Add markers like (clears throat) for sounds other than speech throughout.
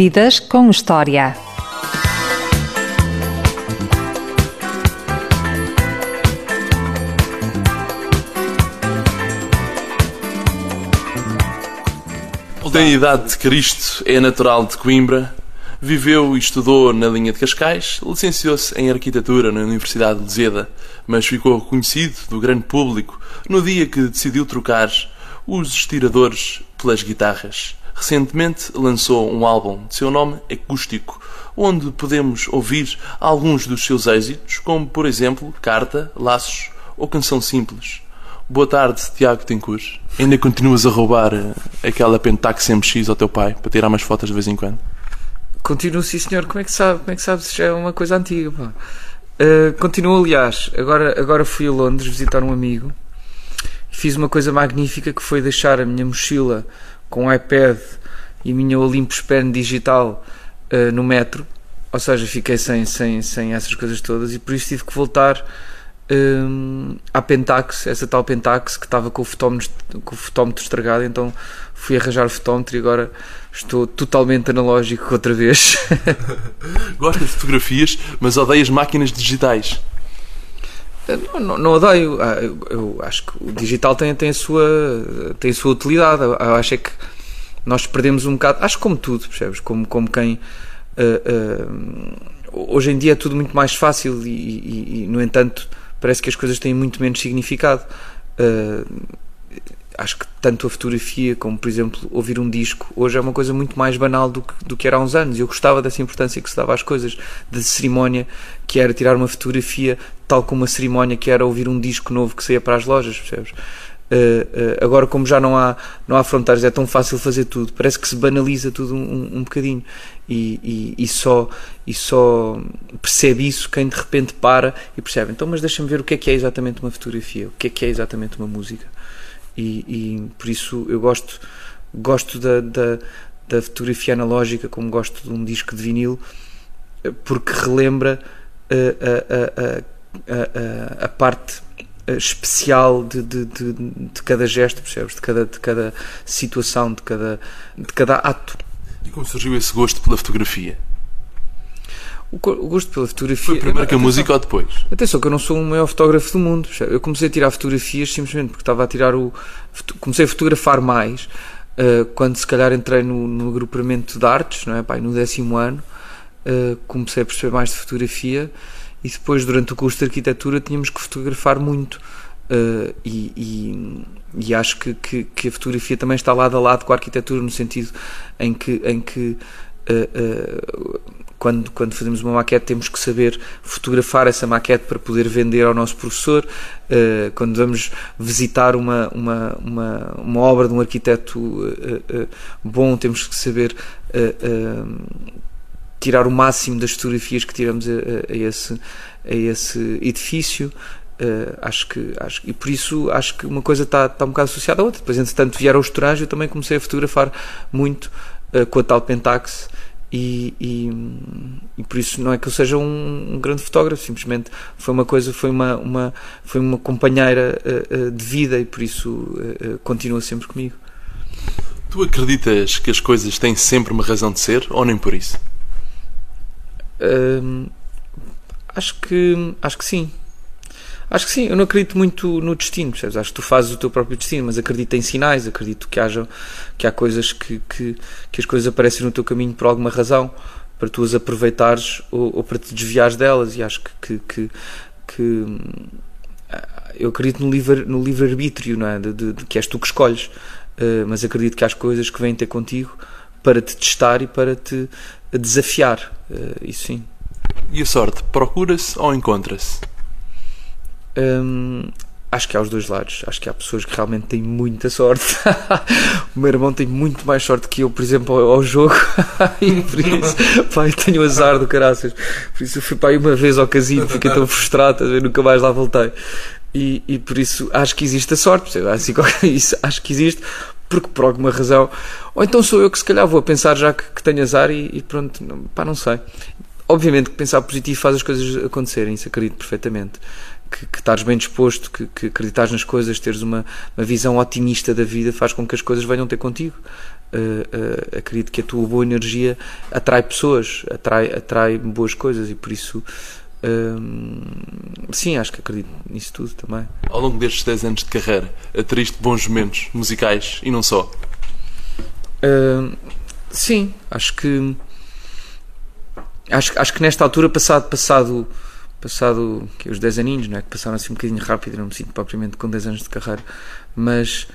Vidas com História. Tem idade de Cristo, é natural de Coimbra, viveu e estudou na linha de Cascais, licenciou-se em Arquitetura na Universidade de Luseda, mas ficou conhecido do grande público no dia que decidiu trocar os estiradores pelas guitarras. Recentemente lançou um álbum de seu nome acústico, onde podemos ouvir alguns dos seus êxitos, como por exemplo Carta, Laços ou Canção Simples. Boa tarde, Tiago Tencourt. Ainda continuas a roubar eh, aquela Pentax MX ao teu pai para tirar umas fotos de vez em quando? Continuo, sim senhor. Como é que sabe? Como é que sabe se já é uma coisa antiga? Pá? Uh, continuo, aliás. Agora, agora fui a Londres visitar um amigo fiz uma coisa magnífica que foi deixar a minha mochila com iPad e minha Olympus Pen digital uh, no metro. Ou seja, fiquei sem, sem, sem essas coisas todas e por isso tive que voltar um, à Pentax, essa tal Pentax que estava com o, fotómetro, com o fotómetro estragado, então fui arranjar o fotómetro e agora estou totalmente analógico outra vez. (laughs) Gostas de fotografias, mas odeias máquinas digitais? Não, não, odeio. Ah, eu, eu, acho que o digital tem, tem, a sua, tem a sua utilidade. Eu acho é que nós perdemos um bocado. Acho como tudo, percebes? Como, como quem. Uh, uh, hoje em dia é tudo muito mais fácil e, e, e, no entanto, parece que as coisas têm muito menos significado. Uh, acho que tanto a fotografia como, por exemplo, ouvir um disco hoje é uma coisa muito mais banal do que, do que era há uns anos. Eu gostava dessa importância que se dava às coisas, de cerimónia, que era tirar uma fotografia, tal como a cerimónia que era ouvir um disco novo que saía para as lojas, percebes? Uh, uh, agora, como já não há, não há fronteiras, é tão fácil fazer tudo, parece que se banaliza tudo um, um, bocadinho e, e, e, só, e só percebe isso quem de repente para e percebe. Então, mas deixa-me ver o que é que é exatamente uma fotografia, o que é que é exatamente uma música e, e por isso eu gosto, gosto da, da, da, fotografia analógica como gosto de um disco de vinil porque relembra a, a, a, a parte especial de, de, de, de, cada gesto, percebes? De cada, de cada situação, de cada, de cada ato. E como surgiu esse gosto pela fotografia? o, gosto pela fotografia. Foi primeiro que a música ou depois? Atenção, que eu não sou o maior fotógrafo do mundo. Eu comecei a tirar fotografias simplesmente porque estava a tirar o. Comecei a fotografar mais uh, quando se calhar entrei no, no agrupamento de artes, não é? Pai, no décimo ano. Uh, comecei a perceber mais de fotografia e depois, durante o curso de arquitetura, tínhamos que fotografar muito. Uh, e, e, e, acho que, que, que, a fotografia também está lado a lado com a arquitetura, no sentido em que. Em que uh, quando, quando fazemos uma maquete temos que saber fotografar essa maquete para poder vender ao nosso professor. Uh, quando vamos visitar uma, uma, uma, uma, obra de um arquiteto uh, uh, bom, temos que saber tirar o máximo das fotografias que tiramos a, a, esse, a esse edifício. Uh, acho que acho, e por isso acho que uma coisa está, está um bocado associada à outra. Depois, entretanto, vieram os Torange, eu também comecei a fotografar muito uh, com a tal Pentax e, e, e, por isso não é que eu seja um, um, grande fotógrafo, simplesmente foi uma coisa, foi uma, uma, foi uma companheira uh, uh, de vida e por isso uh, continua sempre comigo. Tu acreditas que as coisas têm sempre uma razão de ser ou nem por isso? Acho que acho que sim. Acho que sim, eu não acredito muito no destino, percebes? Acho que tu fazes o teu próprio destino, mas acredito em sinais, acredito que, haja, que há coisas que, que, que as coisas aparecem no teu caminho por alguma razão, para tu as aproveitares ou, ou para te desviares delas, e acho que, que, que, que eu acredito no livre, no livre arbítrio, não é? De, de, de, que és tu que escolhes, uh, mas acredito que há coisas que vêm ter contigo para te testar e para te desafiar, uh, isso sim. E a sorte, procura-se ou encontra-se? Hum, acho que há os dois lados. Acho que há pessoas que realmente têm muita sorte. (laughs) o meu irmão tem muito mais sorte que eu, por exemplo, ao, ao jogo. (laughs) e por isso, eu tenho azar do caraças. Por isso eu fui para aí uma vez ao casino, fiquei tão frustrado, nunca mais lá voltei. E, e por isso acho que existe a sorte. Assim, (laughs) isso, acho que existe porque por alguma razão. Ou então sou eu que se calhar vou a pensar já que, que tenho azar e, e pronto, não, pá, não sei. Obviamente que pensar positivo faz as coisas acontecerem, isso acredito perfeitamente que, que estares bem disposto, que, que nas coisas, teres uma, uma visão otimista da vida, faz com que as coisas venham ter contigo. uh, uh, acredito que a tua boa energia atrai pessoas, atrai, atrai boas coisas e por isso sim, acho que acredito nisso tudo também. Ao longo destes 10 anos de carreira, ateriste bons momentos musicais e não só? sim, acho que acho, acho que nesta altura, passado, passado, passado que os 10 aninhos, não é? que passaram assim um bocadinho rápido, não me sinto propriamente com 10 anos de carreira, mas,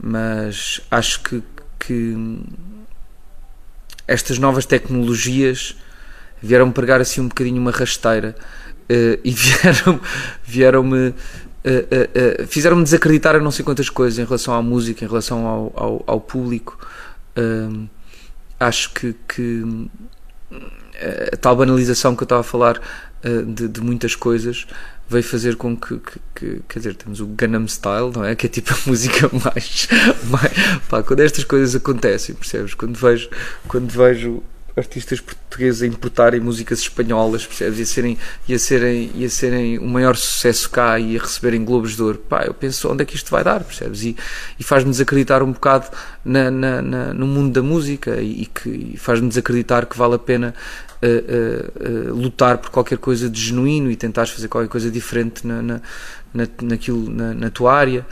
mas acho que, que estas novas tecnologias vieram pregar assim um bocadinho uma rasteira uh, e vieram (laughs) vieram-me uh, uh, fizeram-me desacreditar a não sei quantas coisas em relação à música, em relação ao, ao, ao público. acho que, que a tal banalização que eu estava a falar de, de muitas coisas veio fazer com que, que, que, quer dizer, temos o Gangnam Style, não é? (laughs) Que é tipo a música mais, (laughs) mais pá, quando estas coisas acontecem, percebes? Quando vejo, quando vejo artistas portugueses a importarem músicas espanholas, percebes? E a serem, e a serem, e a serem o maior sucesso cá e a receberem Globos de Ouro. Pá, eu penso onde é que isto vai dar, percebes? E, e faz-me desacreditar um bocado na, na, na, no mundo da música e, e faz-me desacreditar que vale a pena uh, uh, uh, lutar por qualquer coisa de genuíno e tentares fazer qualquer coisa diferente na, na, na, naquilo, na, na tua área.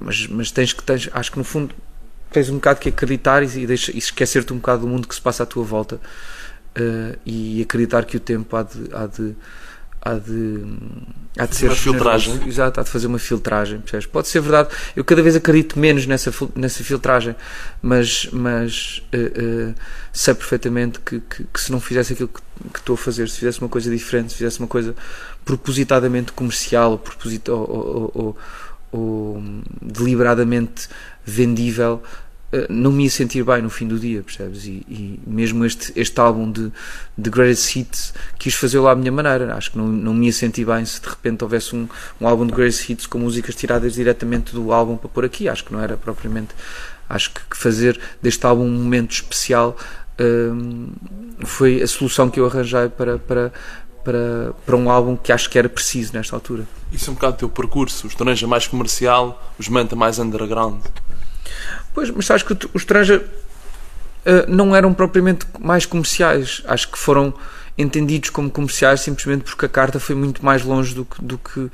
mas, mas tens que, tens, acho que no fundo tens um bocado que acreditar e, deixa, e esquecer-te um bocado do mundo que se passa à tua volta uh, e acreditar que o tempo há de, há de, há de, há de ser uma filtragem. Exato, há de fazer uma filtragem. Percebes? Pode ser verdade. Eu cada vez acredito menos nessa, nessa filtragem, mas, mas uh, uh, sei perfeitamente que, que, que, se não fizesse aquilo que, que, estou a fazer, se fizesse uma coisa diferente, se fizesse uma coisa propositadamente comercial ou, ou, ou, ou, ou deliberadamente vendível, eh, não me ia sentir bem no fim do dia, percebes? E, e mesmo este, este álbum de, de Greatest Hits quis fazê-lo à minha maneira. Acho que não, não me ia sentir bem se de repente houvesse um, um álbum de Greatest Hits com músicas tiradas diretamente do álbum para pôr aqui. Acho que não era propriamente. Acho que fazer deste álbum um momento especial um, foi a solução que eu arranjei para, para, para, para um álbum que acho que era preciso nesta altura. Isso é um bocado o teu percurso, os Toranja mais comercial, os Manta mais underground. Pois, mas sabes que os Toranja uh, não eram propriamente mais comerciais, acho que foram entendidos como comerciais simplesmente porque a carta foi muito mais longe do que, do que uh,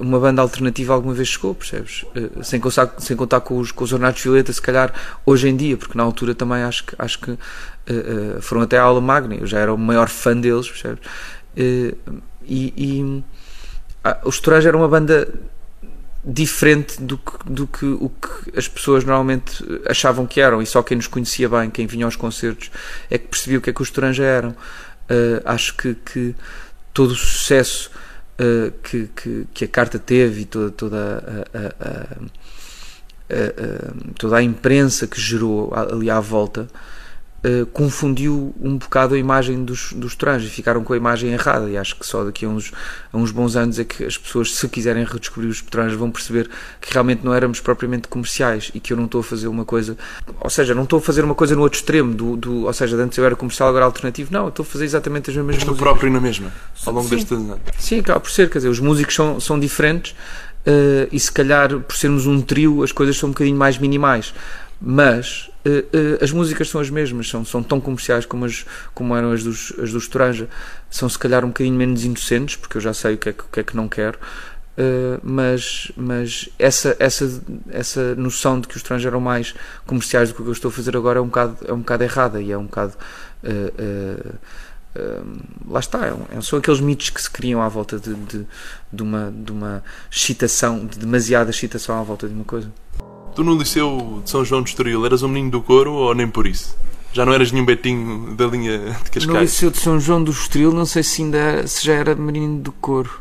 uma banda alternativa alguma vez chegou, percebes? Uh, sem, contar, sem contar com os, com os Ornatos Violeta, se calhar hoje em dia, porque na altura também acho que, acho que uh, foram até à aula magna, eu já era o maior fã deles, percebes? e, e ah, os Tourage era uma banda diferente do que, do que o que as pessoas normalmente achavam que eram. E só quem nos conhecia bem, quem vinha aos concertos é que percebia o que é que os Toranja eram. Uh, acho que, que, todo o sucesso uh, que, que, que, a carta teve e toda, toda a, a, a, toda a imprensa que gerou ali à volta eh, confundiu um bocado a imagem dos, dos trans e ficaram com a imagem errada. E acho que só daqui a uns, a uns bons anos é que as pessoas, se quiserem redescobrir os trans, vão perceber que realmente não éramos propriamente comerciais e que eu não estou a fazer uma coisa, ou seja, não estou a fazer uma coisa no outro extremo, do, do, ou seja, antes eu era comercial, agora alternativo. Não, eu estou a fazer exatamente as mesmas Estou músicas. próprio na mesma, ao longo destes anos. Sim, acaba por ser, quer dizer, os músicos são, são diferentes. Uh, e se calhar por sermos um trio as coisas são um bocadinho mais minimais mas uh, uh, as músicas são as mesmas, são, são tão comerciais como, as, como eram as dos, as dos Toranja, são se calhar um bocadinho menos inocentes, porque eu já sei o que é que, que, é que não quero, uh, mas, mas essa, essa, essa noção de que os Toranja eram mais comerciais do que o que eu estou a fazer agora é um bocado, é um bocado errada e é um bocado. lá está, é, são aqueles mitos que se criam à volta de, de, de, uma, de uma excitação, de demasiada excitação à volta de uma coisa. Tu no Liceu de São João de Estoril eras um menino do coro ou nem por isso? Já não eras nenhum betinho da linha de Cascais? No Liceu de São João do Estoril não sei se ainda se já era menino do coro.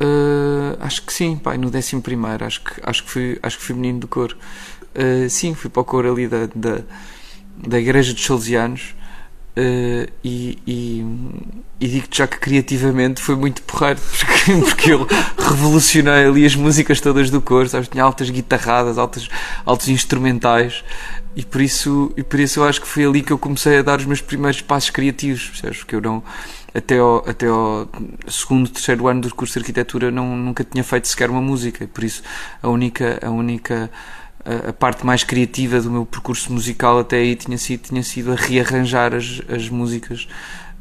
Uh, acho que sim, pai, no décimo primeiro acho que, acho que, fui, acho que fui menino do coro. Uh, sim, fui para o coro ali da, da, da Igreja dos Salesianos Uh, e, e, e digo-te já que criativamente foi muito porreiro (laughs) porque, porque eu revolucionei ali as músicas todas do coro, sabes? Tinha altas guitarradas, altos, altos instrumentais e por, isso, e por isso eu acho que foi ali que eu comecei a dar os meus primeiros passos criativos, percebes? Porque eu não, até ao, até ao segundo, terceiro ano do curso de arquitetura não, nunca tinha feito sequer uma música por isso a única, a única a, a, parte mais criativa do meu percurso musical até aí tinha sido, tinha sido a rearranjar as, as músicas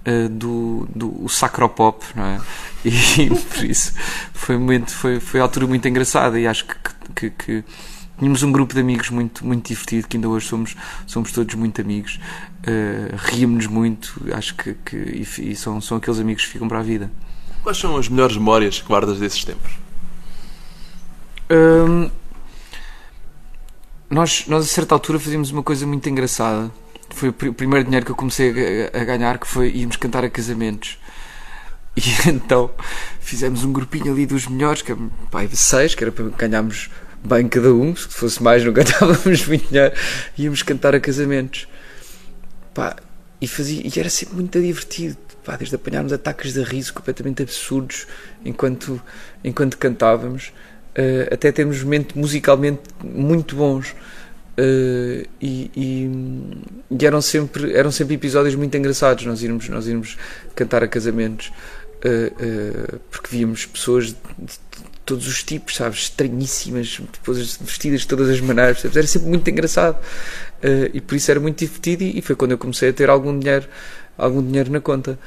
uh, do, do Sacropop, não é? (laughs) E por isso foi, muito, foi, foi a altura muito engraçada e acho que, que, que tínhamos um grupo de amigos muito, muito divertido, que ainda hoje somos, somos todos muito amigos, uh, rimos-nos muito, acho que, que e, e, são, são aqueles amigos que ficam para a vida. Quais são as melhores memórias que guardas desses tempos? Um, nós, nós, a certa altura, fazíamos uma coisa muito engraçada. Foi o primeiro dinheiro que eu comecei a, a ganhar, que foi irmos cantar a casamentos. E (laughs) então fizemos um grupinho ali dos melhores, que é pai, seis, que era para ganharmos bem cada um, se fosse mais não (laughs) cantávamos muito dinheiro, íamos cantar a casamentos. Pá, e, fazia, e era sempre muito divertido, pá, desde apanharmos ataques de riso completamente absurdos enquanto, enquanto cantávamos uh, até termos momentos musicalmente muito bons. Uh, e, e, e, eram sempre eram sempre episódios muito engraçados nós irmos nós irmos cantar a casamentos uh, porque víamos pessoas de, de, todos os tipos sabes estranhíssimas depois vestidas de todas as maneiras sabes? era sempre muito engraçado e por isso era muito divertido e, e, foi quando eu comecei a ter algum dinheiro algum dinheiro na conta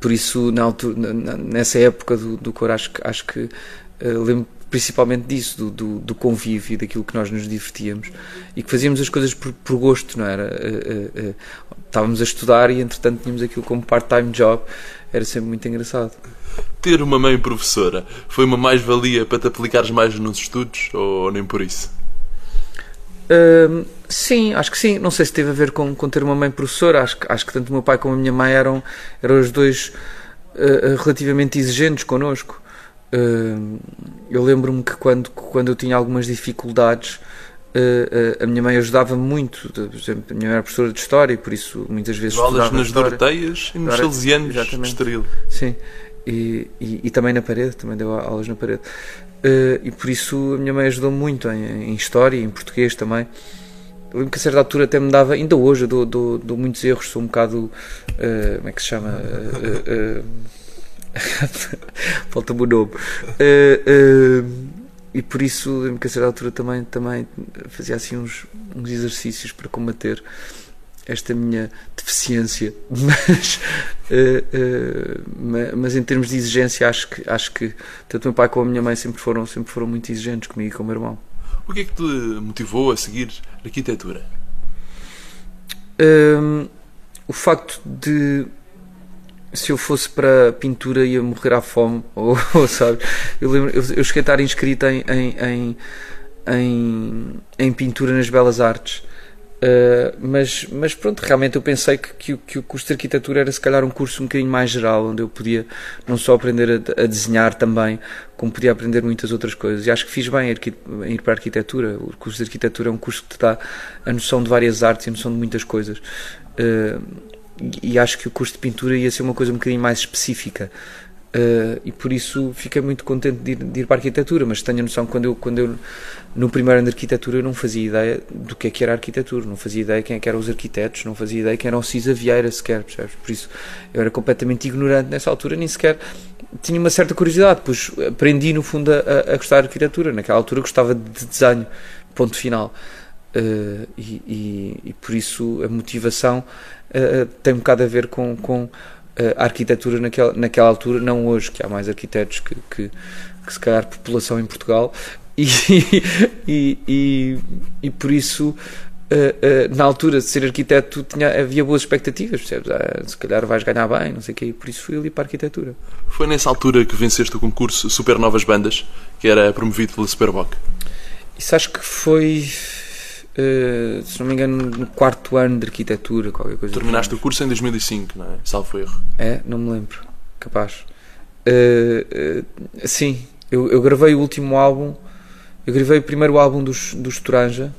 por isso, na altura, nessa época do, do cor, acho que, acho que uh, lembro principalmente disso, do, do, do, convívio daquilo que nós nos divertíamos e que fazíamos as coisas por, por gosto, não era? Uh, uh, estávamos a estudar e entretanto tínhamos aquilo como part-time job, era sempre muito engraçado. Ter uma mãe professora foi uma mais-valia para te aplicares mais nos estudos ou nem por isso? Uh, sim, acho que sim. Não sei se teve a ver com, com ter uma mãe professora. Acho, acho que tanto o meu pai como a minha mãe eram, eram os dois uh, relativamente exigentes connosco. Uh, eu lembro-me que quando, quando eu tinha algumas dificuldades, a minha mãe ajudava-me muito. Por exemplo, a minha mãe era professora de História e por isso muitas vezes. Aulas nas Doroteias e nos Salesianos, Estoril. Sim. E, e, e, também na parede, também deu aulas na parede. Uh, e por isso a minha mãe ajudou muito em, em história, em português também. Eu lembro que a certa altura até me dava, ainda hoje eu dou, dou, dou muitos erros, sou um bocado. Uh, como é que se chama? Uh, (laughs) Falta-me o nome. e por isso lembro que a certa altura também, também fazia assim uns, uns exercícios para combater esta minha deficiência, (laughs) mas, uh, uh, mas em termos de exigência acho que, acho que tanto o meu pai como a minha mãe sempre foram, sempre foram muito exigentes comigo e com o meu irmão. O que é que te motivou a seguir arquitetura? Um, o facto de se eu fosse para pintura ia morrer à fome, (laughs) ou, ou sabe, eu, lembro, eu, eu cheguei a estar inscrito em, em, em, em, em pintura nas Belas Artes Uh, mas, mas pronto, realmente eu pensei que, que, que, o curso de arquitetura era se calhar um curso um bocadinho mais geral, onde eu podia não só aprender a, a desenhar também, como podia aprender muitas outras coisas. E acho que fiz bem em ir para a arquitetura. O curso de arquitetura é um curso que te dá a noção de várias artes e a noção de muitas coisas. Uh, e acho que o curso de pintura ia ser uma coisa um bocadinho mais específica. Uh, e por isso fiquei muito contente de ir, de ir, para a arquitetura, mas tenho a noção que quando eu, quando eu no primeiro ano de arquitetura eu não fazia ideia do que é que era a arquitetura, não fazia ideia quem é que eram os arquitetos, não fazia ideia quem era o Cisa Vieira sequer, percebes? Por isso eu era completamente ignorante nessa altura, nem sequer tinha uma certa curiosidade, pois aprendi no fundo a, a gostar de arquitetura, naquela altura gostava de desenho, ponto final. Uh, e, e, e, por isso a motivação uh, tem um bocado a ver com, com a arquitetura naquela, naquela altura, não hoje, que há mais arquitetos que, que, que se calhar população em Portugal, (laughs) e, e, e, e por isso Uh, uh, na altura de ser arquiteto tinha, havia boas expectativas, percebes? Ah, se calhar vais ganhar bem, não sei o quê, por isso fui ali para a arquitetura. Foi nessa altura que venceste o concurso Super Novas Bandas, que era promovido pela Superboc? Isso acho que foi Uh, se não me engano, no quarto ano de arquitetura, qualquer coisa. Terminaste o curso em 2005, não é? Salvo erro. É, não me lembro. Capaz. Uh, uh, sim, eu, eu, gravei o último álbum. Eu gravei o primeiro álbum dos, dos Toranja.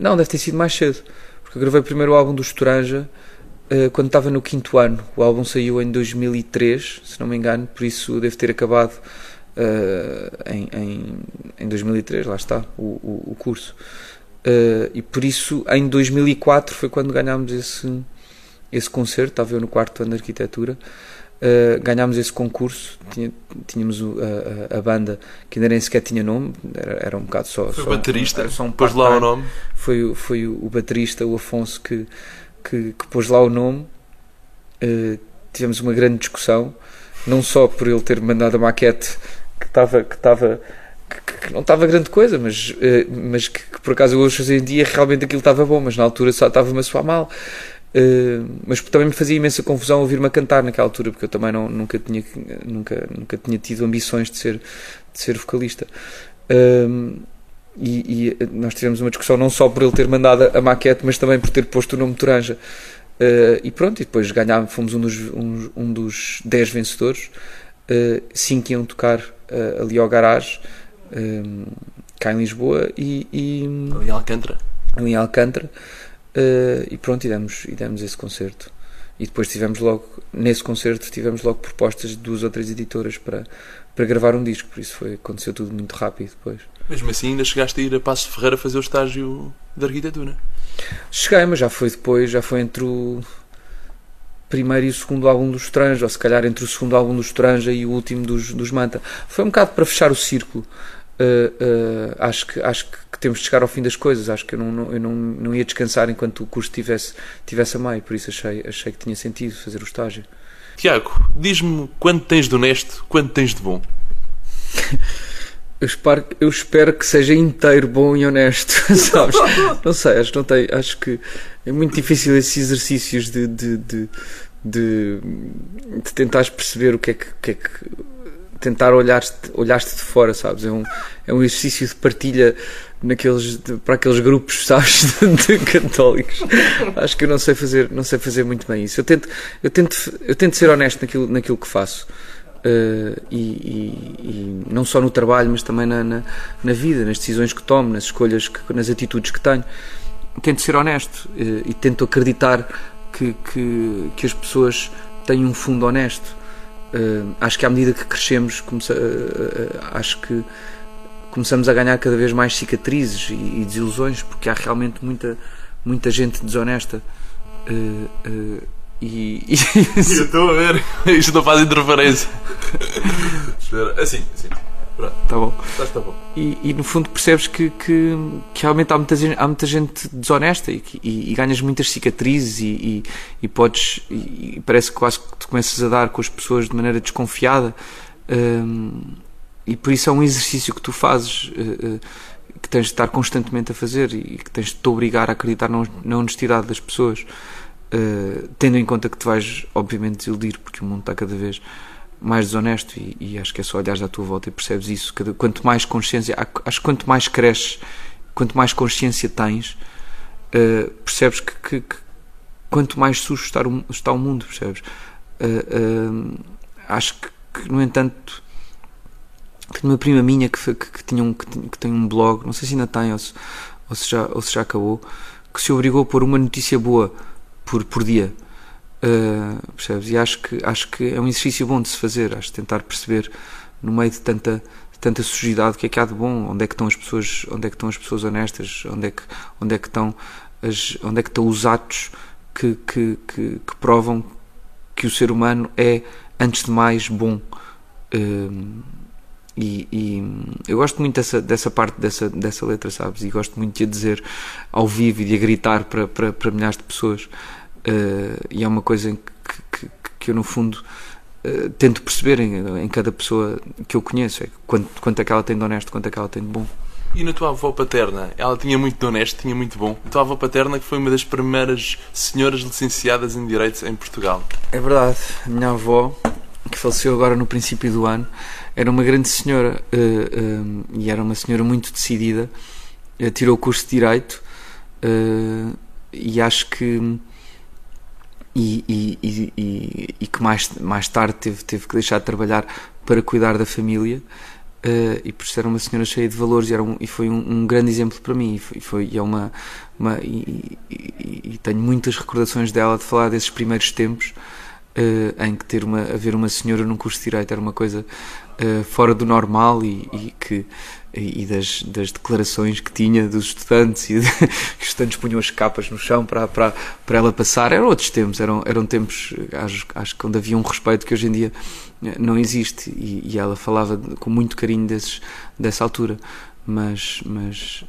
não, deve ter sido mais cedo. Porque eu gravei o primeiro álbum dos Toranja quando estava no quinto ano. O álbum saiu em 2003, se não me engano, por isso deve ter acabado em, em, em 2003, lá está, o, o, o curso. Uh, e por isso, em 2004 foi quando ganhámos esse, esse concerto. Estava eu no quarto ano de arquitetura. Uh, ganhámos esse concurso, tinha, tínhamos o, a, a, banda que ainda nem sequer tinha nome, era, era um bocado só. Foi só o baterista, um, só um pôs lá o nome. Foi, foi o, o baterista, o Afonso, que, que, que pôs lá o nome. Uh, tivemos uma grande discussão, não só por ele ter mandado a maquete que estava. Que estava que, que não estava grande coisa, mas, uh, mas que, que, por acaso hoje em dia realmente aquilo estava bom, mas na altura só estava-me a soar mal. Uh, mas também me fazia imensa confusão ouvir-me cantar naquela altura, porque eu também não, nunca, tinha, nunca, nunca tinha tido ambições de ser, de ser vocalista. Uh, e, e, nós tivemos uma discussão não só por ele ter mandado a maquete, mas também por ter posto o nome Toranja. Uh, e pronto, e depois ganhámos, fomos um dos, um, um dos dez vencedores. Uh, cinco iam tocar uh, ali ao garage, cá em Lisboa, e, e ali em Alcântara. Ali em Alcântara. Uh, e pronto, e demos, e demos esse concerto. E depois tivemos logo, nesse concerto, tivemos logo propostas de duas ou três editoras para, para gravar um disco, por isso foi, aconteceu tudo muito rápido depois. Mesmo assim, ainda chegaste a ir a Passo Ferreira fazer o estágio de arquitetura? Cheguei, mas já foi depois, já foi entre o primeiro e o segundo álbum dos Estranja, ou se calhar entre o segundo álbum dos Estranja e o último dos, dos Manta. Foi um bocado para fechar o círculo. Uh, uh, acho, que, acho que temos de chegar ao fim das coisas. Acho que eu não, não, eu não, não ia descansar enquanto o curso tivesse, tivesse a meio, por isso achei, achei que tinha sentido fazer o estágio. Tiago, diz-me quanto tens de honesto, quanto tens de bom? (laughs) Eu espero, eu espero que seja inteiro bom e honesto, (laughs) sabes? não sei, acho, não tem, acho que é muito difícil esses exercícios de, de, de, de, de tentares perceber o que é que, que, é que tentar olhar-te olhar de fora, sabes? É um, é um exercício de partilha naqueles, de, para aqueles grupos, (laughs) sabes, de, de, católicos. Acho que eu não sei fazer, não sei fazer muito bem isso. Eu tento, eu tento, eu tento ser honesto naquilo, naquilo que faço. Uh, e, e, e, não só no trabalho, mas também na, na, na, vida, nas decisões que tomo, nas escolhas, que, nas atitudes que tenho. Tento ser honesto uh, e tento acreditar que, que, que as pessoas têm um fundo honesto Uh, acho que à medida que crescemos, começa, uh, uh, acho que começamos a ganhar cada vez mais cicatrizes e, e desilusões, porque há realmente muita, muita gente desonesta. e, e... (laughs) Eu estou a ver, (laughs) isto não faz interferência. Espera, assim, assim. Pronto. Tá bom. Tá bom. E, e, no fundo percebes que, que, que realmente há muita, gente, há muita gente desonesta e, e, e ganhas muitas cicatrizes e, e podes. E, parece que quase que te começas a dar com as pessoas de maneira desconfiada. Um, e por isso é um exercício que tu fazes. Uh, que tens de estar constantemente a fazer e que tens de te obrigar a acreditar na, na honestidade das pessoas, uh, tendo em conta que te vais, obviamente, desiludir, porque o mundo está cada vez mais desonesto e, e, acho que é só olhares à tua volta e percebes isso. Quanto mais consciência, acho que quanto mais cresces, quanto mais consciência tens, uh, percebes que, que, que, quanto mais sujo está o, está o mundo, percebes? Uh, uh, acho que, que, no entanto, tenho uma prima minha que, que, tinha um, que, tem um blog, não sei se ainda tem ou se, ou se, já, ou se já acabou, que se obrigou a pôr uma notícia boa por, por dia Uh, percebes? E acho que, acho que é um exercício bom de se fazer, acho tentar perceber no meio de tanta, tanta sujidade o que é que há de bom, onde é que estão as pessoas, onde é que estão as pessoas honestas, onde é que, onde é que estão as, onde é que estão os atos que, que, que, que provam que o ser humano é antes de mais bom. Uh, e, e, eu gosto muito dessa, dessa parte dessa, dessa letra, sabes? E gosto muito de a dizer ao vivo e de a gritar para, para, para milhares de pessoas. Uh, e é uma coisa que, que, que eu, no fundo, uh, tento perceber em, em, cada pessoa que eu conheço. É quanto, quanto é que ela tem de honesto, quanto é que ela tem de bom. E na tua avó paterna? Ela tinha muito de honesto, tinha muito bom. A tua avó paterna que foi uma das primeiras senhoras licenciadas em Direito em Portugal. É verdade. A minha avó, que faleceu agora no princípio do ano, era uma grande senhora uh, e era uma senhora muito decidida. tirou o curso de Direito e acho que e, e, e, e, que mais, mais tarde teve, teve que deixar de trabalhar para cuidar da família. Uh, e por ser uma senhora cheia de valores e, era um, e foi um, um, grande exemplo para mim e foi, foi é uma, uma e, e, e, tenho muitas recordações dela de falar desses primeiros tempos uh, em que ter uma haver uma senhora num curso de direito era uma coisa uh, fora do normal e, que e das, das declarações que tinha dos estudantes e de, (laughs) os estudantes punham as capas no chão para, para, para ela passar. Eram outros tempos, eram, eram tempos, acho, acho que onde havia um respeito que hoje em dia não existe e, e ela falava com muito carinho desses, dessa altura. Mas, mas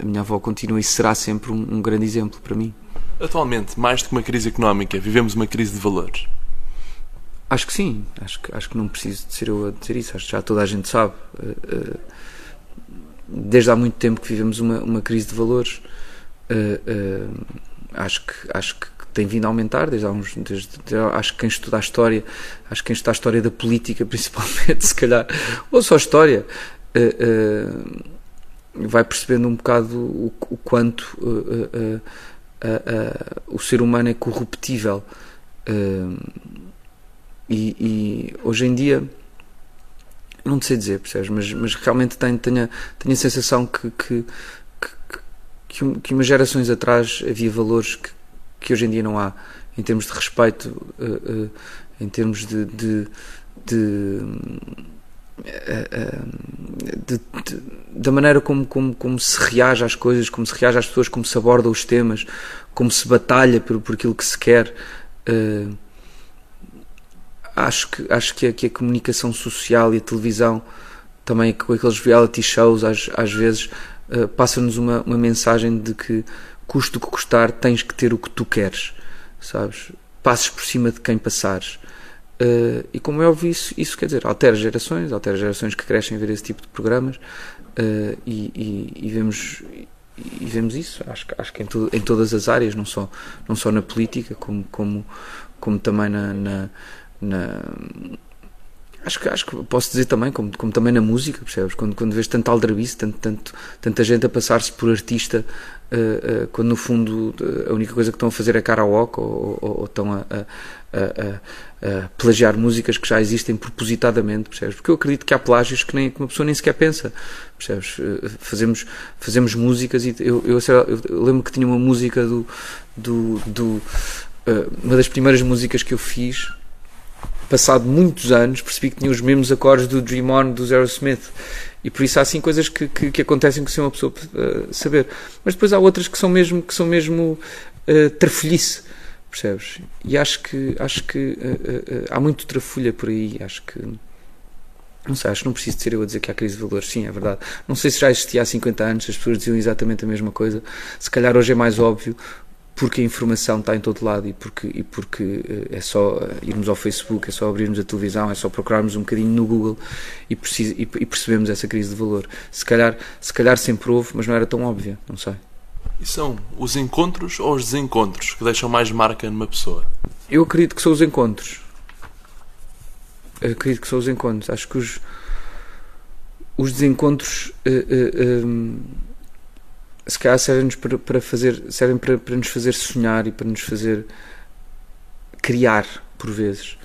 a minha avó continua e será sempre um, um grande exemplo para mim. Atualmente, mais do que uma crise económica, vivemos uma crise de valores. Acho que sim, acho que, acho que não preciso de ser eu a dizer isso, acho que já toda a gente sabe desde há muito tempo que vivemos uma, uma crise de valores. Uh, uh, acho, que, acho que tem vindo a aumentar desde há uns. Desde, acho que quem estuda a história, acho que quem estuda a história da política, (laughs) principalmente, se calhar, ou só a história, uh, vai percebendo um bocado o, o quanto o ser humano é corruptível. E, e hoje em dia não te sei dizer, percebes? Mas, mas realmente tenho, tenho, a, tenho a sensação que, que, que, que umas gerações atrás havia valores que, que hoje em dia não há, em termos de respeito, uh, uh, em termos de, de, de, uh, de, da maneira como, como, como se reage às coisas, como se reage às pessoas, como se aborda os temas, como se batalha por, por aquilo que se quer. Uh, acho que, acho que a, que a comunicação social e a televisão, também com aqueles reality shows, às, às vezes, uh, passa-nos uma, uma mensagem de que, custo o que custar, tens que ter o que tu queres, sabes? Passes por cima de quem passares. Uh, e como é óbvio, isso, isso quer dizer, altera gerações, altera gerações que crescem a ver esse tipo de programas uh, e, e, e, vemos e vemos isso, acho, acho que em, to, em todas as áreas, não só, não só na política, como, como, como também na, na na acho que, acho que posso dizer também, como, como também na música, percebes? Quando, quando vês tanto aldrabice, tanto, tanto, tanta gente a passar-se por artista, uh, uh, quando no fundo a única coisa que estão a fazer é karaoke ou, ou, ou estão a, a, a, a, plagiar músicas que já existem propositadamente, percebes? Porque eu acredito que há plágios que, nem, que uma pessoa nem sequer pensa, percebes? Uh, fazemos, fazemos músicas e eu, eu, eu, eu lembro que tinha uma música do. do, do uma das primeiras músicas que eu fiz passado muitos anos, percebi que tinha os mesmos acordes do Dream On do Zero Smith. E por isso há assim coisas que, que, que acontecem que se uma pessoa uh, saber. Mas depois há outras que são mesmo, que são mesmo uh, trafolhice, percebes? E acho que, acho que uh, há muito trafulha por aí. Acho que. Não sei, acho que não preciso de ser eu a dizer que há crise de valores. Sim, é verdade. Não sei se já existia há 50 anos, as pessoas diziam exatamente a mesma coisa. Se calhar hoje é mais óbvio, porque a informação está em todo lado e porque, e porque eh, é só eh, irmos ao Facebook, é só abrirmos a televisão, é só procurarmos um bocadinho no Google e, precisa, e, e percebemos essa crise de valor. Se calhar, se calhar sempre houve, mas não era tão óbvia, não sei. E são os encontros ou os desencontros que deixam mais marca numa pessoa? Eu acredito que são os encontros. Eu acredito que são os encontros. Acho que os, os desencontros. Uh, uh, um, se calhar servem-nos para, para, fazer, servem para, para nos fazer sonhar e para nos fazer criar, por vezes.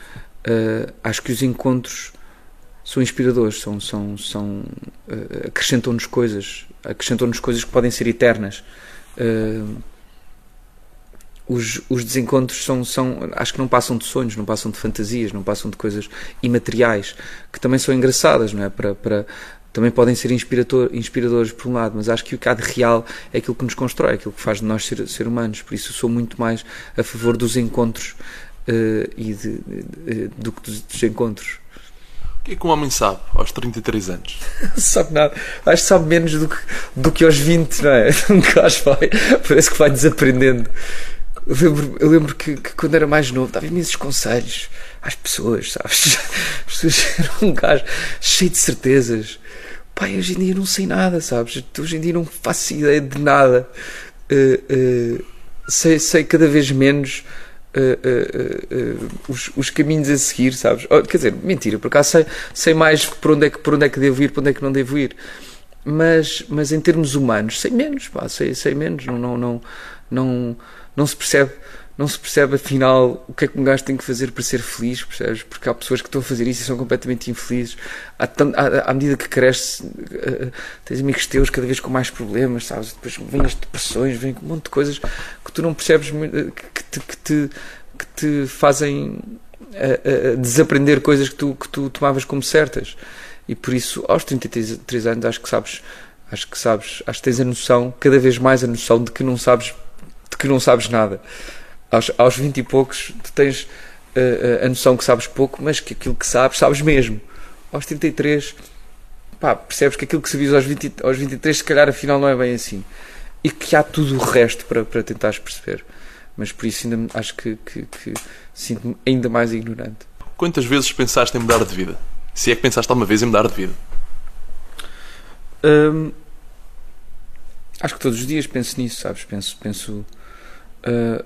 Uh, acho que os encontros são inspiradores, são, são, são uh, acrescentam-nos coisas, acrescentam-nos coisas que podem ser eternas. Uh, os, os desencontros são, são, acho que não passam de sonhos, não passam de fantasias, não passam de coisas imateriais, que também são engraçadas, não é? Para, para, também podem ser inspirador, inspiradores por um lado, mas acho que o que há de real é aquilo que nos constrói, aquilo que faz de nós ser, ser humanos. Por isso, sou muito mais a favor dos encontros uh, e de, de, do que dos, dos encontros. O que é que um homem sabe aos 33 anos? (laughs) Sabe nada. Acho que sabe menos do que, do que aos 20, não é? (laughs) Um gajo vai, parece que vai desaprendendo. Eu lembro, eu lembro que, que, quando era mais novo dava imensos conselhos às pessoas, sabes? (laughs) As pessoas eram um gajo cheio de certezas pai, hoje em dia não sei nada, sabes? Hoje em dia não faço ideia de nada. Uh, uh, sei, sei cada vez menos uh, os, os, caminhos a seguir, sabes? Oh, quer dizer, mentira, por acaso sei, sei mais por onde, é que, por onde é que devo ir, por onde é que não devo ir. Mas, mas em termos humanos, sei menos, pá, sei, sei menos. Não, não, não, não, não se percebe não se percebe afinal o que é que um gajo tem que fazer para ser feliz, percebes? Porque há pessoas que estão a fazer isso e são completamente infelizes. Há, à, à medida que cresces, uh, tens amigos teus cada vez com mais problemas, sabes? Depois vêm as depressões, vêm um monte de coisas que tu não percebes, que te, que te, que te fazem uh, uh, desaprender coisas que tu, que tu tomavas como certas. E por isso, aos 33 anos, acho que sabes, acho que sabes, acho que tens a noção, cada vez mais a noção de que não sabes, de que não sabes nada. Aos, aos 20 e poucos, tu tens uh, a noção que sabes pouco, mas que aquilo que sabes, sabes mesmo. Aos 33, pá, percebes que aquilo que sabias aos, 20, aos 23, se calhar afinal não é bem assim. E que há tudo o resto para, para tentares perceber. Mas por isso ainda acho que, que, que sinto-me ainda mais ignorante. Quantas vezes pensaste em mudar de vida? Se é que pensaste alguma vez em mudar de vida? Hum, acho que todos os dias penso nisso, sabes? Penso. penso uh,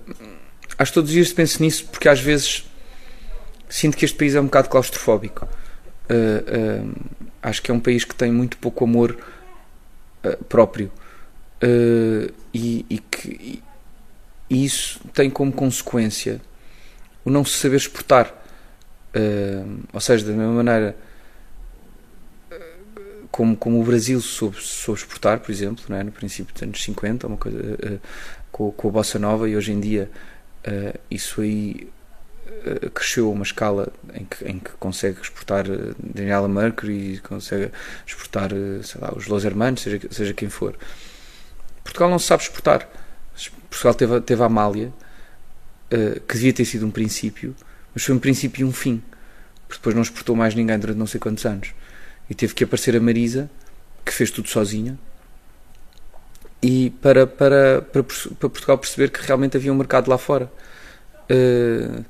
acho que todos os dias penso nisso porque às vezes sinto que este país é um bocado claustrofóbico. Uh, uh, acho que é um país que tem muito pouco amor próprio e, e, que e, isso tem como consequência o não se saber exportar. Uh, ou seja, da mesma maneira como, como o Brasil soube, soube exportar, por exemplo, é? no princípio dos anos 50, uma coisa, uh, com, com a Bossa Nova, e hoje em dia uh, isso aí cresceu a uma escala em que, em que consegue exportar Daniela Mercury, consegue exportar sei lá, os Los Hermanos, seja, seja quem for. Portugal não se sabe exportar. Portugal teve, teve a Amália, que devia ter sido um princípio, mas foi um princípio e um fim. Porque depois não exportou mais ninguém durante não sei quantos anos. E teve que aparecer a Marisa, que fez tudo sozinha, e para, para, para, para Portugal perceber que realmente havia um mercado lá fora. Uh,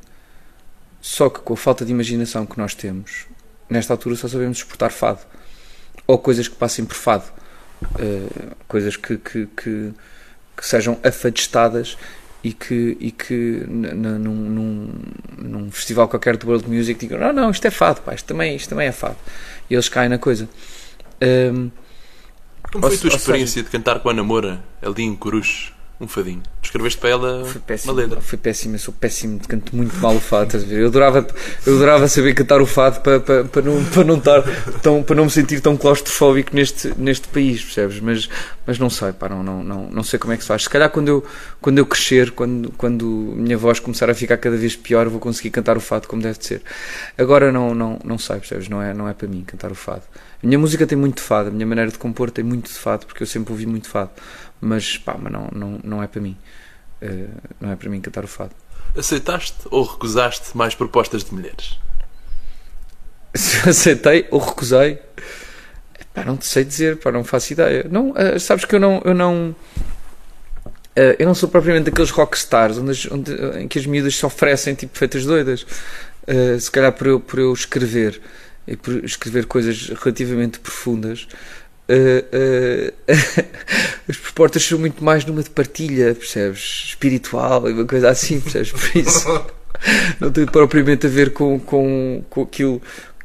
só que com a falta de imaginação que nós temos, nesta altura só sabemos exportar fado. Ou coisas que passem por fado. Uh, coisas que, que, que, que sejam afadistadas e que, e que num, num, festival qualquer de world music digam não, não, isto é fado, pá, isto, também, isto também é fado e eles caem na coisa um, como foi a tua experiência seja, de cantar com a Namora ali em Coruche? um fadinho. Escreveste para ela foi péssimo, uma letra. Foi péssimo, eu sou péssimo, canto muito mal o fado. Eu adorava, eu adorava saber cantar o fado para, para, para, não, para, não estar tão, para não me sentir tão claustrofóbico neste, neste país, percebes? Mas, mas não sei, pá, não, não, não, não sei como é que se faz. Se calhar quando eu, quando eu crescer, quando, quando minha voz começar a ficar cada vez pior, vou conseguir cantar o fado como deve de ser. Agora não, não, não sei, percebes? Não é, não é para mim cantar o fado. A minha música tem muito de fado, a minha maneira de compor tem muito de fado, porque eu sempre ouvi muito fado mas pá, mas não, não, não é para mim. Uh, não é para mim cantar o fado. Aceitaste ou recusaste mais propostas de mulheres? (laughs) Aceitei ou recusei? Pá, não te sei dizer, pá, não faço ideia. Não, uh, sabes que eu não. Eu não Uh, eu não sou propriamente daqueles rockstars onde, onde, em que as miúdas se oferecem tipo feitas doidas. Se calhar por eu, por eu escrever e por escrever coisas relativamente profundas, uh, uh, (laughs) as propostas são muito mais numa de partilha, percebes? Espiritual e uma coisa assim, percebes? Por isso (laughs) não tem propriamente a ver com, com, com aquilo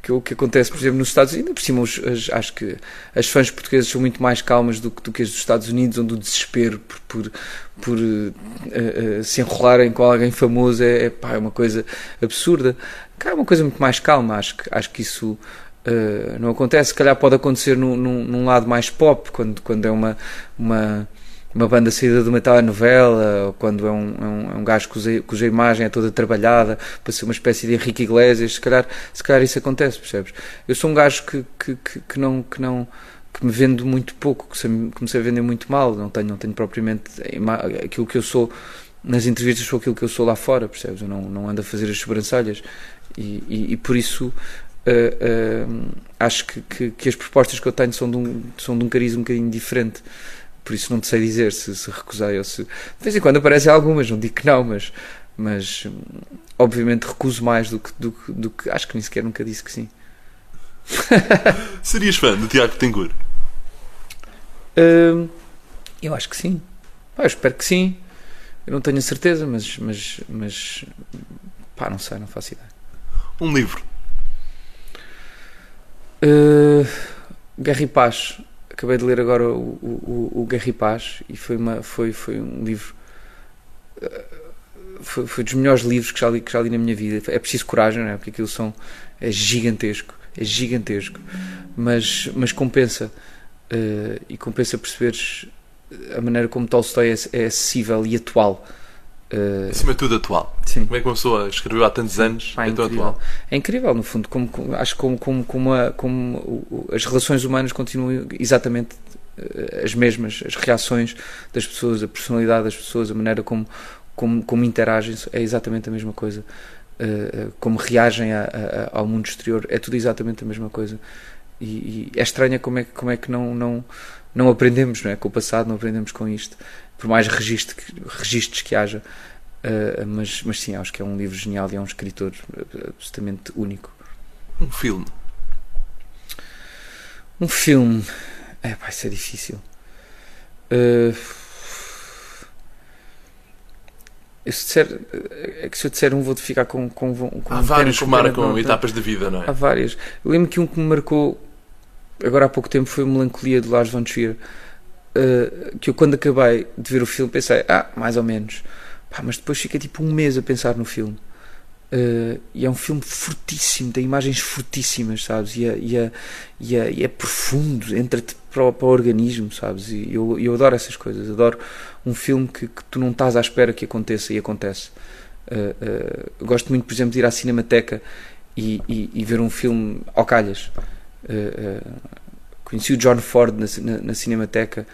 que o que acontece, por exemplo, nos Estados Unidos. Ainda por cima, os, as, acho que as fãs portuguesas são muito mais calmas do, do que as dos Estados Unidos, onde o desespero por, por, por uh, se enrolarem com alguém famoso é, é, pá, é uma coisa absurda. Cá é uma coisa muito mais calma. Acho que, acho que isso Uh, não acontece, se calhar pode acontecer num, num, num, lado mais pop, quando, quando é uma, uma, uma banda saída de uma telenovela, ou quando é um, é um, é um gajo cuja, cuja imagem é toda trabalhada para ser uma espécie de Henrique Iglesias, se calhar, se calhar isso acontece, percebes? Eu sou um gajo que, que, que, que não. Que não que me vendo muito pouco, que comecei a vender muito mal, não tenho, não tenho propriamente aquilo que eu sou nas entrevistas sou aquilo que eu sou lá fora, percebes? Eu não, não ando a fazer as sobrancelhas e, e, e por isso Uh, uh, acho que, que, que, as propostas que eu tenho são de, um, são de um cariz um bocadinho diferente. Por isso não te sei dizer se, se recusei ou se. De vez em quando aparecem algumas, não digo que não, mas, mas obviamente recuso mais do que, do, do que. Acho que nem sequer nunca disse que sim. (laughs) Serias fã do Tiago Tengur? Uh, eu acho que sim. eu espero que sim. Eu não tenho a certeza, mas, mas, mas pá, não sei, não faço ideia. Um livro Uh, Guerra e Paz. Acabei de ler agora o, o, o Guerra e Paz e foi, uma, foi, foi um livro. Uh, foi, foi dos melhores livros que já, li, que já li na minha vida. É preciso coragem, não é? Porque aquilo são, é gigantesco. É gigantesco. Mas, mas compensa. Uh, e compensa perceberes a maneira como Tolstói é, é acessível e atual. Uh, Acima de tudo atual. Sim. Como é que uma pessoa escreveu há tantos anos Pá, é tão incrível. atual? É incrível, no fundo, como, como- acho que como, como, como, a- como as relações humanas continuam exatamente eh, as mesmas, as reações das pessoas, a personalidade das pessoas, a maneira como, como, como interagem é exatamente a mesma coisa. Eh, como reagem a- a- ao mundo exterior, é tudo exatamente a mesma coisa. E, e é estranha como é, que- como é que não, não, não aprendemos não é? com o passado, não aprendemos com isto, por mais registro que- registros que haja. Uh, mas, mas sim, acho que é um livro genial e é um escritor uh, absolutamente único. Um filme. Um filme. É, vai ser difícil. Uh, eu se disser, é que se eu disser um, vou ficar com. com, com Há pena- vários que marcam pronto. etapas da vida, não é? Há várias. Eu lembro que um que me marcou agora há pouco tempo foi Melancolia de Lars von Trier. Uh, que eu quando acabei de ver o filme pensei, ah, mais ou menos. Pá, mas depois fiquei tipo um mês a pensar no filme. Uh, e é um filme fortíssimo, tem imagens fortíssimas, sabes? E é, e é, e é, e é profundo, entra-te para, para o organismo, sabes? E eu, eu adoro essas coisas. Adoro um filme que, que tu não estás à espera que aconteça e acontece. Uh, uh, gosto muito, por exemplo, de ir à Cinemateca e, e, e ver um filme ao calhas. Uh, conheci o John Ford na, na, na Cinemateca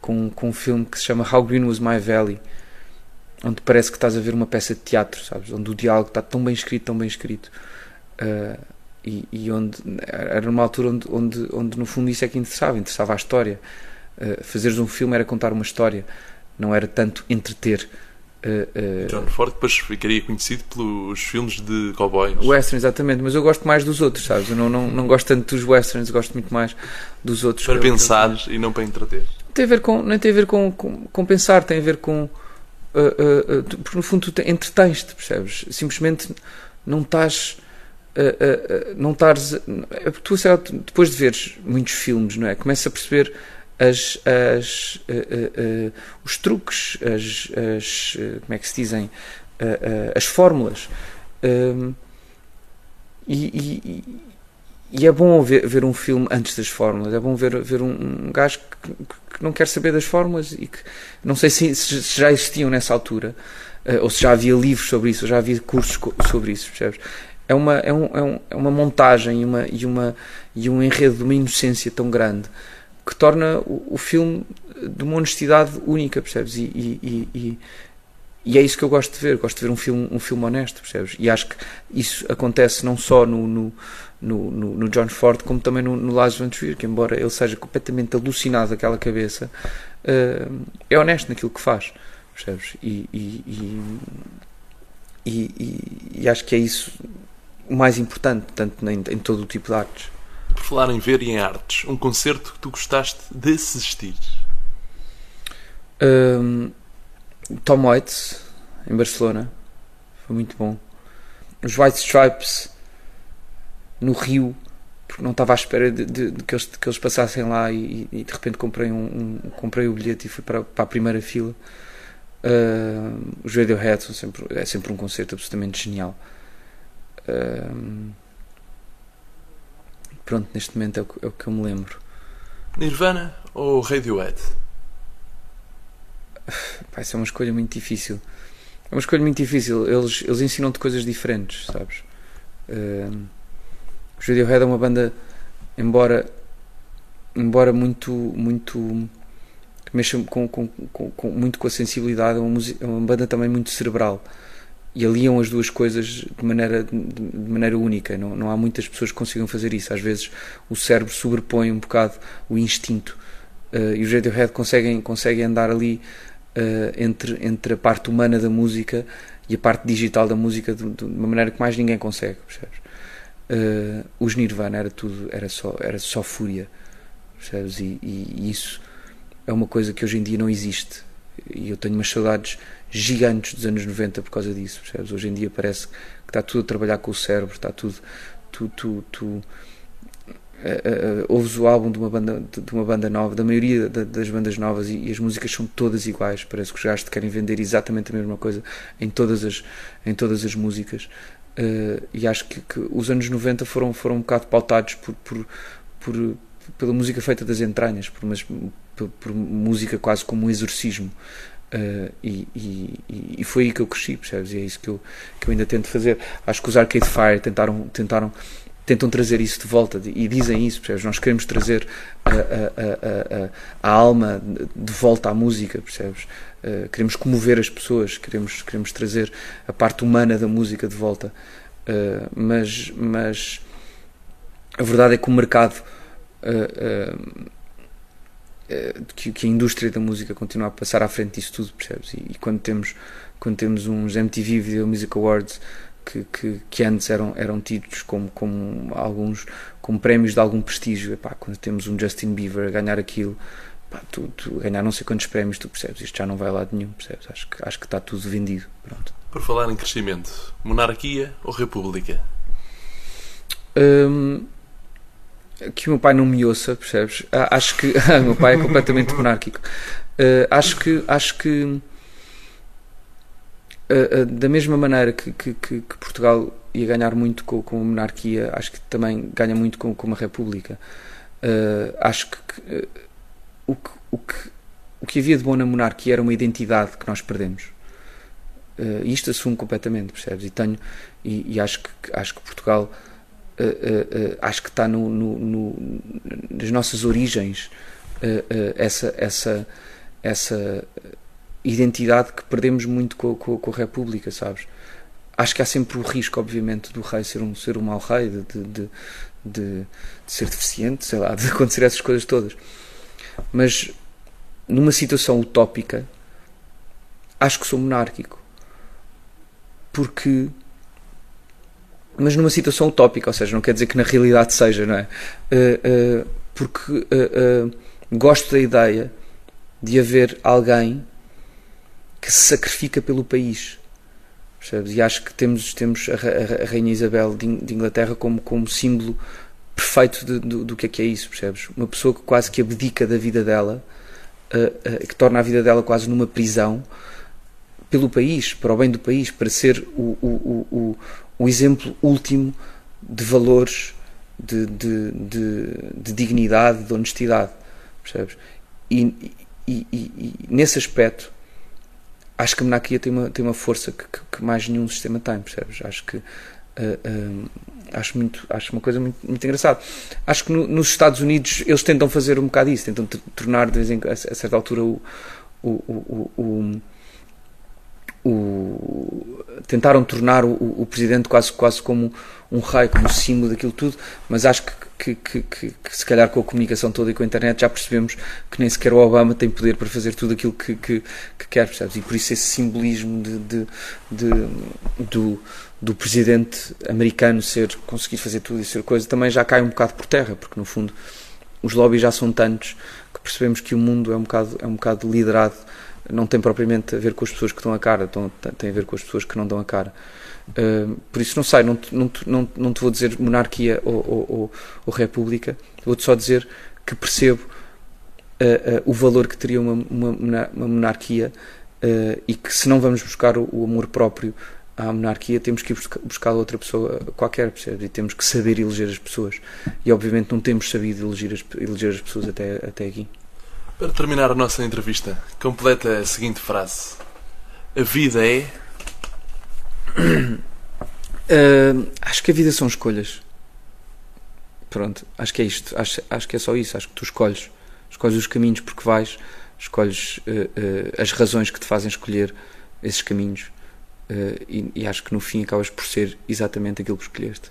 com, com um filme que se chama How Green Was My Valley onde parece que estás a ver uma peça de teatro, sabes? Onde o diálogo está tão bem escrito, tão bem escrito. Uh, e, e onde era numa altura onde, onde, onde no fundo isso é que interessava, interessava a história. Uh, fazeres um filme era contar uma história, não era tanto entreter. Uh, uh, John Ford depois ficaria conhecido pelos filmes de cowboys. Western, exatamente, mas eu gosto mais dos outros, sabes? Eu não, não, não gosto tanto dos westerns, gosto muito mais dos outros. Para pensar e não para entreter. tem a ver com, nem tem a ver com, com, com pensar, tem a ver com. uh, tu- porque no fundo tu te- entretens-te, percebes? Simplesmente não estás. não estás. é porque tu, lá, depois de veres muitos filmes, não é? Começas a perceber as, as, uh, uh, os truques, as, as. como é que se dizem? As fórmulas. Um, e, e- e- e é bom ver, ver um filme antes das fórmulas. É bom ver, ver um, um gajo que, que não quer saber das fórmulas e que não sei se, se- já existiam nessa altura ou se já havia livros sobre isso, ou já havia cursos sobre isso, percebes? É uma, é um, é um- é uma montagem e, uma, e, uma, e um enredo de uma inocência tão grande que torna o, o filme de uma honestidade única, percebes? E, e, e, e- é isso que eu gosto de ver. Gosto de ver um filme, um filme honesto, percebes? E acho que isso acontece não só no, no, no, no- John Ford, como também no, no Lars von Trier, que embora ele seja completamente alucinado daquela cabeça, eh, é honesto naquilo que faz, percebes? E- e acho que é isso o mais importante, tanto em, em todo o tipo de artes. Por falar em ver e em artes, um concerto que tu gostaste de assistir. Um, Tom Waits, em Barcelona, foi muito bom. Os White Stripes no Rio, porque não estava à espera de, de- de que, eles, de que eles passassem lá e, e de repente comprei, um, um- comprei o bilhete e fui para, para a primeira fila. Uh, os Radiohead são sempre, é sempre um concerto absolutamente genial. Um, pronto, neste momento é o, que- é o que eu me lembro. Nirvana ou Radiohead? Vai ser uma escolha muito difícil. É uma escolha muito difícil. Eles, eles ensinam-te coisas diferentes, sabes? Os Radiohead é uma banda, embora, embora muito, muito que mexa com, com, com, com- muito com a sensibilidade, é uma, é uma banda também muito cerebral e aliam as duas coisas de maneira, de, maneira única. Não, não há muitas pessoas que consigam fazer isso. Às vezes o cérebro sobrepõe um bocado o instinto Uh, e os Radiohead conseguem, conseguem andar ali uh, entre, entre a parte humana da música e a parte digital da música de, de uma maneira que mais ninguém consegue? Uh, os Nirvana era tudo, era só, era só fúria, percebes? E, e- e isso é uma coisa que hoje em dia não existe. E eu tenho umas saudades gigantes dos anos 90 por causa disso, percebes? Hoje em dia parece que está tudo a trabalhar com o cérebro, está tudo. Tu, tu, tu, eh, eh, ouves o álbum de uma banda de uma banda nova, da maioria da- das bandas novas e, e as músicas são todas iguais, parece que os gajos te querem vender exatamente a mesma coisa em todas as, em todas as músicas Eh, e acho que, que os anos 90 foram, foram um bocado pautados por, por, por- pela música feita das entranhas, por, umas- por, por música quase como um exorcismo Uh, e, e, e, foi aí que eu cresci, percebes? E é isso que eu, que eu ainda tento fazer. Acho que os Arcade Fire tentaram, tentaram, tentam trazer isso de volta e dizem isso, percebes? Nós queremos trazer a, a, a, a alma de volta à música, percebes? Uh, queremos comover as pessoas, queremos, queremos trazer a parte humana da música de volta. Uh, mas, mas a verdade é que o mercado. Uh, que, que, a indústria da música continua a passar à frente disso tudo, percebes? E, e quando temos quando temos uns MTV Video Music Awards que, que, que, antes eram, eram tidos como, como alguns como prémios de algum prestígio, epá, quando temos um Justin Bieber a ganhar aquilo, epá, tu, tu, ganhar não sei quantos prémios, tu percebes? Isto já não vai lá de nenhum, percebes? Acho que, acho que está tudo vendido. Pronto. Por falar em crescimento, monarquia ou república? Hum, que o meu pai não me ouça, percebes? Ah, acho que o (laughs) meu pai é completamente monárquico. Uh, acho que acho que uh, uh, da mesma maneira que, que, que, Portugal ia ganhar muito com, com, a monarquia, acho que também ganha muito com, com uma república. acho que, o que, o que o que havia de bom na monarquia era uma identidade que nós perdemos. Uh, isto assumo completamente, percebes? E tenho e, e acho que acho que Portugal uh, uh, acho que está no, no, no, nas nossas origens essa, essa, essa identidade que perdemos muito com, com, com, a República, sabes? Acho que há sempre o risco, obviamente, do rei ser um, ser um mau rei, de, de, de, de ser deficiente, sei lá, (laughs) de acontecer essas coisas todas. Mas numa situação utópica, acho que sou monárquico. Porque mas numa situação utópica, ou seja, não quer dizer que na realidade seja, não é? Uh, uh, porque uh, gosto da ideia de haver alguém que se sacrifica pelo país, percebes? E acho que temos, temos a, Rainha Isabel de, Inglaterra como, como símbolo perfeito de, do, do que é que é isso, percebes? Uma pessoa que quase que abdica da vida dela, que torna a vida dela quase numa prisão, pelo país, para o bem do país, para ser o, o, o exemplo último de valores, de, de, de, de dignidade, de honestidade. Percebes? E, e, e, e, nesse aspecto, acho que a monarquia tem uma, tem uma força que, que, que mais nenhum sistema tem. Percebes? Acho que. Uh, uh, acho, muito, acho uma coisa muito, muito engraçada. Acho que no, nos Estados Unidos eles tentam fazer um bocado isso, tentam tornar de vez em, a, a certa altura o, o, o, o o, tentaram tornar o, o, presidente quase, quase como um rei, como símbolo daquilo tudo, mas acho que, que, que, que, se calhar com a comunicação toda e com a internet já percebemos que nem sequer o Obama tem poder para fazer tudo aquilo que, que, quer, percebes? E por isso esse simbolismo de, de, de, do, do presidente americano ser conseguir fazer tudo e ser coisa também já cai um bocado por terra, porque no fundo os lobbies já são tantos que percebemos que o mundo é um bocado, é um bocado liderado não tem propriamente a ver com as pessoas que dão a cara, tem a ver com as pessoas que não dão a cara. Uh, por isso, não sei, não, não, não, não te vou dizer monarquia ou, ou, ou, ou república, vou-te só dizer que percebo uh, uh, o valor que teria uma, uma, uma monarquia e que se não vamos buscar o, o, amor próprio à monarquia, temos que ir buscar, buscar outra pessoa qualquer, percebes? E temos que saber eleger as pessoas. E obviamente não temos sabido eleger as, eleger as pessoas até, até aqui. Para terminar a nossa entrevista, completa a seguinte frase: A vida é. Uh, (clears throat) acho que a vida são escolhas. Pronto, acho que é isto. Acho, acho que é só isso. Acho que tu escolhes. Escolhes os caminhos porque vais, escolhes uh, uh, as razões que te fazem escolher esses caminhos. E, e acho que no fim acabas por ser exatamente aquilo que escolheste.